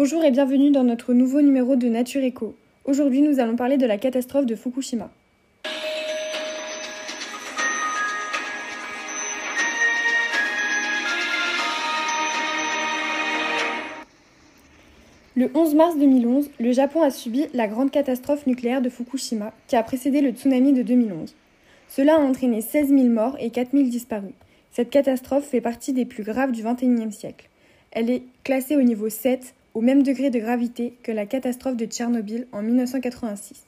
Bonjour et bienvenue dans notre nouveau numéro de Nature Echo. Aujourd'hui, nous allons parler de la catastrophe de Fukushima. Le 11 mars 2011, le Japon a subi la grande catastrophe nucléaire de Fukushima qui a précédé le tsunami de 2011. Cela a entraîné 16 000 morts et 4 000 disparus. Cette catastrophe fait partie des plus graves du XXIe siècle. Elle est classée au niveau 7, au même degré de gravité que la catastrophe de Tchernobyl en 1986.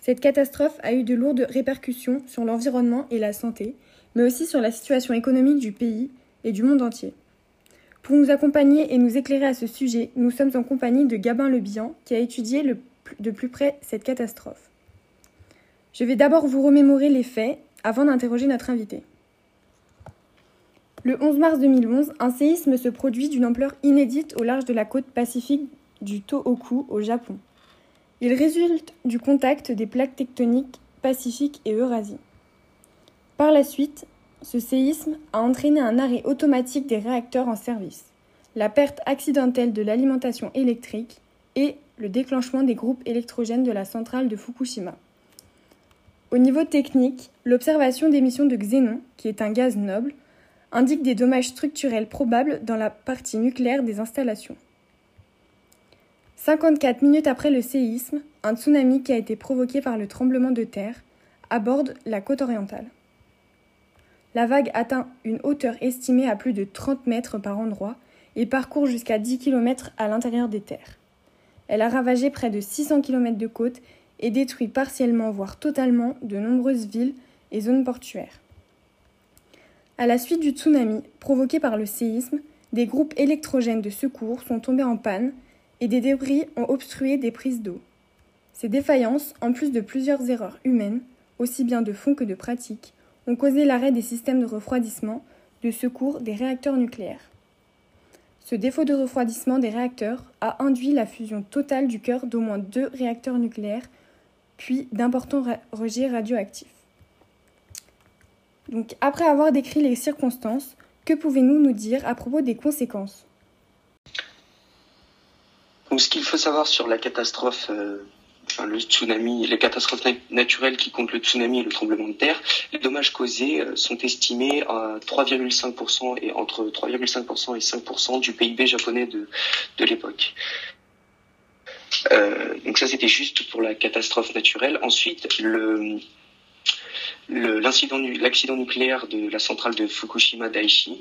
Cette catastrophe a eu de lourdes répercussions sur l'environnement et la santé, mais aussi sur la situation économique du pays et du monde entier. Pour nous accompagner et nous éclairer à ce sujet, nous sommes en compagnie de Gabin Lebihan, qui a étudié de plus près cette catastrophe. Je vais d'abord vous remémorer les faits avant d'interroger notre invité. Le 11 mars 2011, un séisme se produit d'une ampleur inédite au large de la côte pacifique du Tohoku au Japon. Il résulte du contact des plaques tectoniques Pacifique et Eurasie. Par la suite, ce séisme a entraîné un arrêt automatique des réacteurs en service, la perte accidentelle de l'alimentation électrique et le déclenchement des groupes électrogènes de la centrale de Fukushima. Au niveau technique, l'observation d'émissions de xénon, qui est un gaz noble, indique des dommages structurels probables dans la partie nucléaire des installations. 54 minutes après le séisme, un tsunami qui a été provoqué par le tremblement de terre aborde la côte orientale. La vague atteint une hauteur estimée à plus de 30 mètres par endroit et parcourt jusqu'à 10 km à l'intérieur des terres. Elle a ravagé près de 600 km de côte et détruit partiellement, voire totalement, de nombreuses villes et zones portuaires. À la suite du tsunami provoqué par le séisme, des groupes électrogènes de secours sont tombés en panne et des débris ont obstrué des prises d'eau. Ces défaillances, en plus de plusieurs erreurs humaines, aussi bien de fond que de pratique, ont causé l'arrêt des systèmes de refroidissement, de secours des réacteurs nucléaires. Ce défaut de refroidissement des réacteurs a induit la fusion totale du cœur d'au moins deux réacteurs nucléaires, puis d'importants rejets radioactifs. Donc, après avoir décrit les circonstances, que pouvez-vous nous dire à propos des conséquences? Ce qu'il faut savoir sur la catastrophe euh, le tsunami, les catastrophes naturelles qui comptent le tsunami et le tremblement de terre, les dommages causés euh, sont estimés à 3,5% et entre 3,5% et 5% du PIB japonais de, de l'époque. Euh, donc ça c'était juste pour la catastrophe naturelle. Ensuite, le l'accident nucléaire de la centrale de Fukushima Daiichi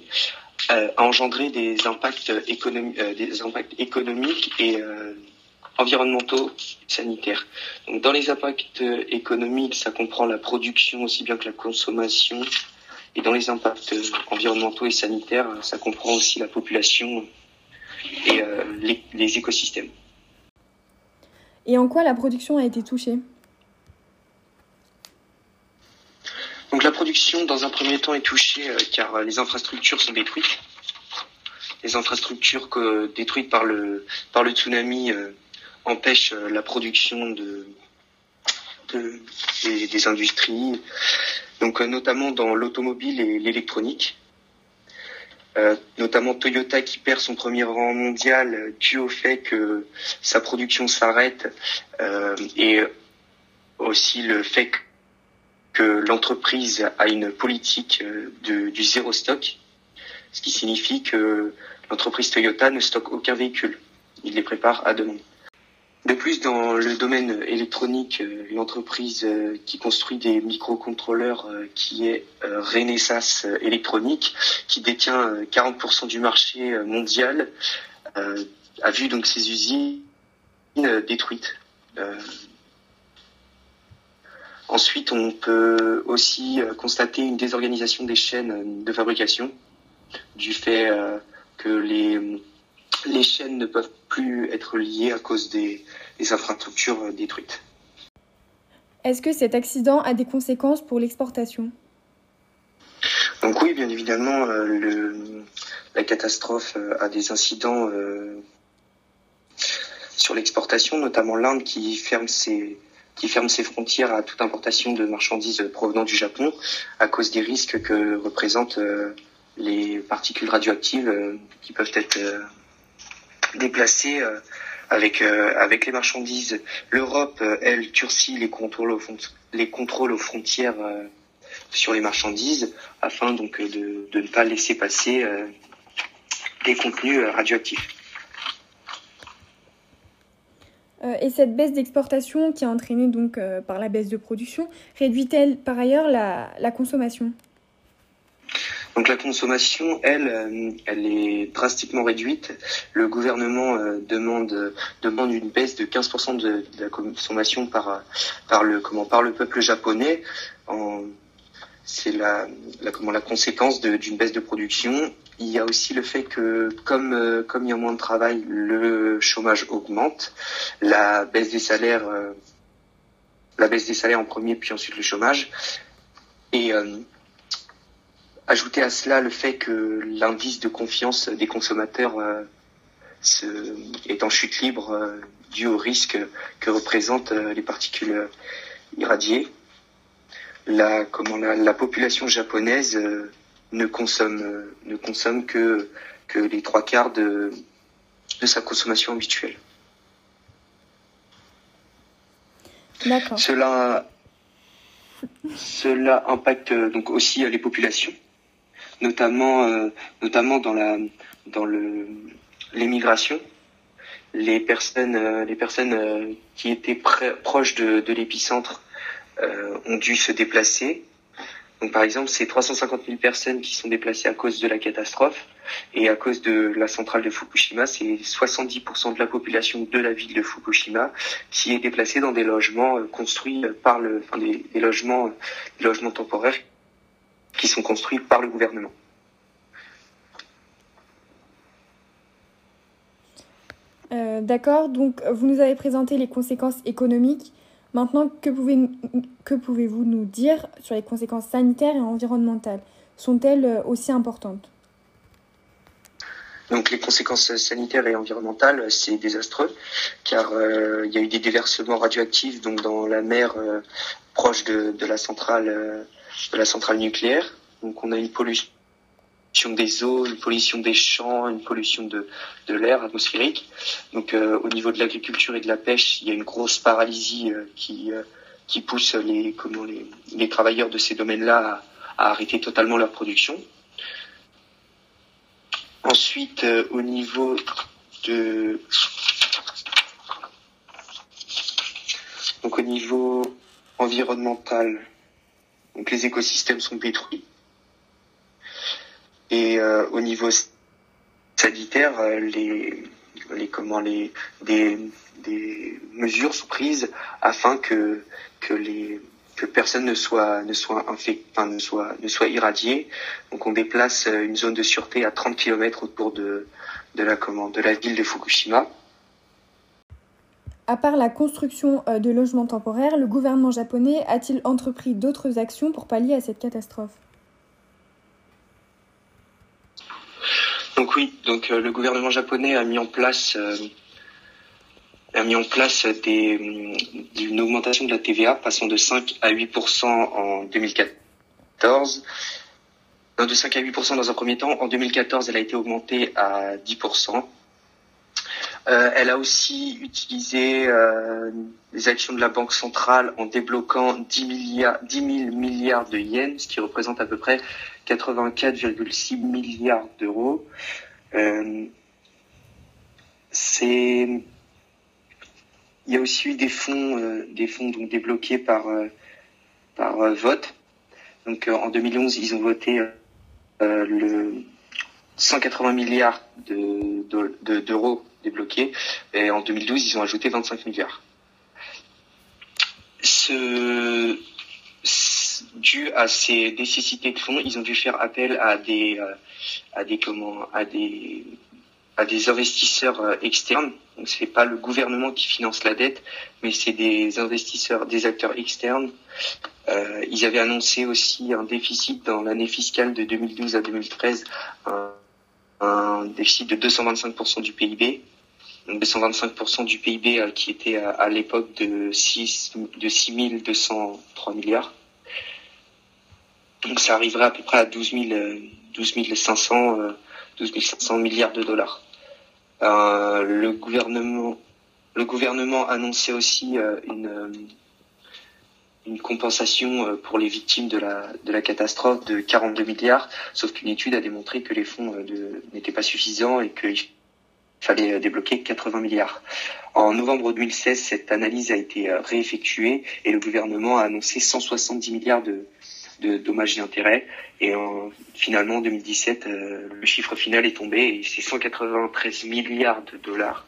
euh, a engendré des impacts économiques, des impacts économiques et environnementaux, sanitaires. Donc, dans les impacts économiques, ça comprend la production aussi bien que la consommation. Et dans les impacts environnementaux et sanitaires, ça comprend aussi la population et euh, les écosystèmes. Et en quoi la production a été touchée? Dans un premier temps, est touchée euh, car les infrastructures sont détruites. Les infrastructures que, détruites par le, par le tsunami euh, empêche euh, la production de, des, industries, donc euh, notamment dans l'automobile et l'électronique. Euh, notamment Toyota qui perd son premier rang mondial dû au fait que sa production s'arrête et aussi le fait que l'entreprise a une politique du zéro stock, ce qui signifie que l'entreprise Toyota ne stocke aucun véhicule. Il les prépare à demande. De plus, dans le domaine électronique, euh, une entreprise euh, qui construit des microcontrôleurs euh, qui est Renesas Électronique, qui détient 40% du marché mondial, a vu donc ses usines détruites. Ensuite, on peut aussi constater une désorganisation des chaînes de fabrication du fait que les les chaînes ne peuvent plus être liées à cause des, infrastructures détruites. Est-ce que cet accident a des conséquences pour l'exportation? Donc oui, bien évidemment, euh, la catastrophe euh, a des incidents euh, sur l'exportation, notamment l'Inde qui ferme ses qui ferme ses frontières à toute importation de marchandises provenant du Japon à cause des risques que représentent les particules radioactives qui peuvent être déplacés avec avec les marchandises. L'Europe, elle, turcit les contrôles aux, les contrôles aux frontières sur les marchandises afin donc de, de ne pas laisser passer des contenus radioactifs. Euh, et cette baisse d'exportation qui est entraînée donc euh, par la baisse de production réduit-elle par ailleurs la, consommation? Donc la consommation, elle, euh, elle est drastiquement réduite. Le gouvernement demande demande une baisse de 15% de, de, la consommation par par le comment par le peuple japonais. C'est la, comment la conséquence d'une baisse de production. Il y a aussi le fait que comme euh, comme il y a moins de travail, le chômage augmente, la baisse des salaires, euh, la baisse des salaires en premier, puis ensuite le chômage, et euh, ajouter à cela le fait que l'indice de confiance des consommateurs se, est en chute libre dû au risque que représentent les particules irradiées. La comment la, la population japonaise ne consomme ne consomme que que les trois quarts de de sa consommation habituelle. D'accord. Cela cela impacte donc aussi les populations, notamment euh, notamment dans la dans le l'émigration. Les personnes euh, les personnes euh, qui étaient proches de, de l'épicentre ont dû se déplacer. Donc par exemple, c'est 350 000 personnes qui sont déplacées à cause de la catastrophe. Et à cause de la centrale de Fukushima, c'est 70% de la population de la ville de Fukushima qui est déplacée dans des logements euh, construits par le, enfin des, logements, logements temporaires qui sont construits par le gouvernement. Euh, D'accord, donc vous nous avez présenté les conséquences économiques Maintenant, que, pouvez, que pouvez-vous nous dire sur les conséquences sanitaires et environnementales? Sont-elles euh, aussi importantes? Donc les conséquences sanitaires et environnementales, c'est désastreux, car euh, il y a eu des déversements radioactifs donc dans la mer euh, proche de, de, la centrale de la centrale nucléaire. Donc on a une pollution des eaux, une pollution des champs, une pollution de, de l'air atmosphérique. Donc euh, au niveau de l'agriculture et de la pêche, il y a une grosse paralysie euh, qui, euh, qui pousse les, comment, les, les travailleurs de ces domaines-là à, à, arrêter totalement leur production. Ensuite, au niveau de... Donc au niveau environnemental, donc les écosystèmes sont détruits. Et euh, au niveau sanitaire, euh, les, les comment les des, des mesures sont prises afin que que les que personne ne soit ne soit enfin, ne soit ne soit irradié. Donc on déplace euh, une zone de sûreté à 30 km autour de de la comment de la ville de Fukushima. À part la construction de logements temporaires, le gouvernement japonais a-t-il entrepris d'autres actions pour pallier à cette catastrophe? Donc oui, donc euh, le gouvernement japonais a mis en place euh, a mis en place des, mm, une augmentation de la TVA passant de 5 à 8 en 2014. Non, de 5 à 8% dans un premier temps. En 2014, elle a été augmentée à 10 euh, elle a aussi utilisé euh, les actions de la Banque centrale en débloquant 10, milliards, 10 000 milliards de yens, ce qui représente à peu près 84,6 milliards d'euros. Euh, il y a aussi eu des fonds, des fonds débloqués par par vote. Donc en 2011, ils ont voté le 180 milliards de, d'euros débloqués et en 2012, ils ont ajouté 25 milliards. Ce, dû à ces nécessités de fonds, ils ont dû faire appel à des euh, à des comment à des à des investisseurs euh, externes. Donc c'est pas le gouvernement qui finance la dette, mais c'est des investisseurs, des acteurs externes. Euh, ils avaient annoncé aussi un déficit dans l'année fiscale de 2012 à 2013, un, un déficit de 225% du PIB. Donc 225% du PIB euh, qui était à, à l'époque de 6 de 6203 milliards. Donc ça arriverait à peu près à 12, 000, 12 500, 12 500 milliards de dollars. le gouvernement le gouvernement annonçait aussi une une compensation pour les victimes de la, de la catastrophe de 42 milliards, sauf qu'une étude a démontré que les fonds n'étaient pas suffisants et qu'il fallait débloquer 80 milliards. En novembre 2016, cette analyse a été euh, réeffectuée et le gouvernement a annoncé 170 milliards de, dommages et intérêts. Et finalement, en 2017, euh, le chiffre final est tombé et c'est 193 milliards de dollars,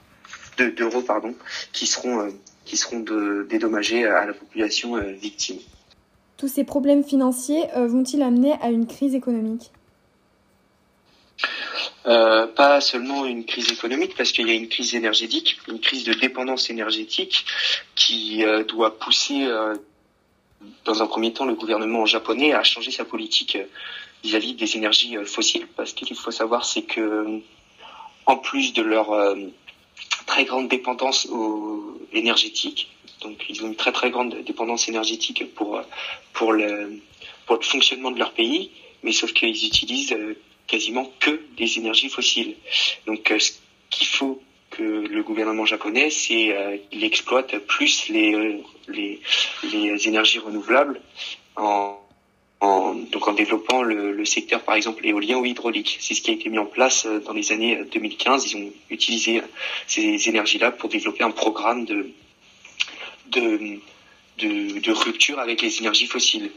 d'euros, pardon, qui seront, euh, qui seront dédommagés à la population victime. Tous ces problèmes financiers vont-ils amener à une crise économique? Euh, pas seulement une crise économique, parce qu'il y a une crise énergétique, une crise de dépendance énergétique qui euh, doit pousser, euh, dans un premier temps, le gouvernement japonais à changer sa politique vis-à-vis des énergies fossiles, parce qu'il faut savoir, c'est que en plus de leur très grande dépendance énergétique, donc ils ont une très très grande dépendance énergétique pour pour le fonctionnement de leur pays, mais sauf qu'ils utilisent quasiment que des énergies fossiles. Donc euh, ce qu'il faut que le gouvernement japonais, c'est euh, qu'il exploite plus les, euh, énergies renouvelables en, développant le, secteur par exemple éolien ou hydraulique. C'est ce qui a été mis en place dans les années 2015. Ils ont utilisé ces énergies-là pour développer un programme de rupture avec les énergies fossiles.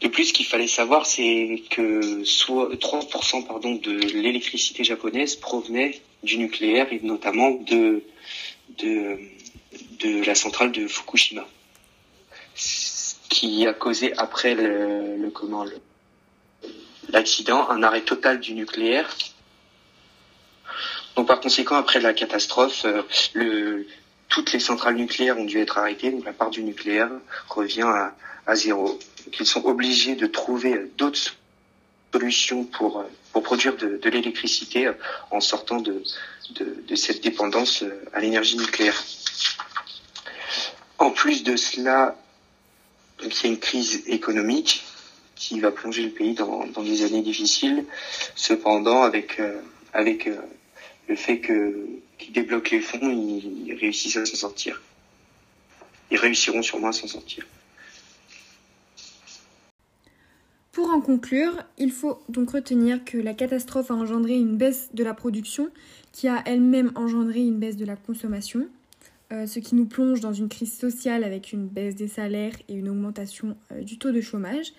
De plus, ce qu'il fallait savoir, c'est que soit 3% pardon, de l'électricité japonaise provenait du nucléaire et notamment de, de, de la centrale de Fukushima, ce qui a causé après le, le comment l'accident un arrêt total du nucléaire. Donc par conséquent, après la catastrophe, euh, le, toutes les centrales nucléaires ont dû être arrêtées, donc la part du nucléaire revient à, à zéro qu'ils sont obligés de trouver d'autres solutions pour, pour produire de, l'électricité en sortant de, de, cette dépendance à l'énergie nucléaire. En plus de cela, il y a une crise économique qui va plonger le pays dans, dans des années difficiles. Cependant, avec, euh, avec euh, le fait qu'ils débloquent les fonds, ils réussissent à s'en sortir. Ils réussiront sûrement à s'en sortir. Pour en conclure, il faut donc retenir que la catastrophe a engendré une baisse de la production qui a elle-même engendré une baisse de la consommation, euh, ce qui nous plonge dans une crise sociale avec une baisse des salaires et une augmentation euh, du taux de chômage.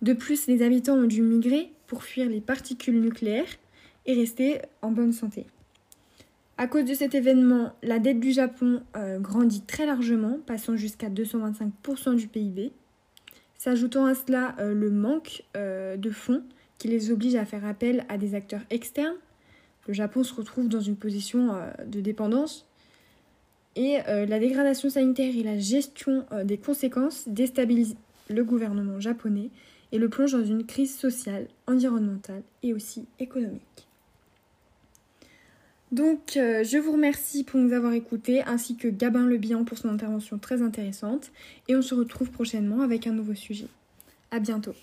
De plus, les habitants ont dû migrer pour fuir les particules nucléaires et rester en bonne santé. À cause de cet événement, la dette du Japon euh, grandit très largement, passant jusqu'à 225% du PIB. S'ajoutant à cela euh, le manque euh, de fonds qui les oblige à faire appel à des acteurs externes, le Japon se retrouve dans une position euh, de dépendance. Et la dégradation sanitaire et la gestion des conséquences déstabilisent le gouvernement japonais et le plonge dans une crise sociale, environnementale et aussi économique. Donc, euh, je vous remercie pour nous avoir écoutés, ainsi que Gabin Le Bihan pour son intervention très intéressante. Et on se retrouve prochainement avec un nouveau sujet. À bientôt.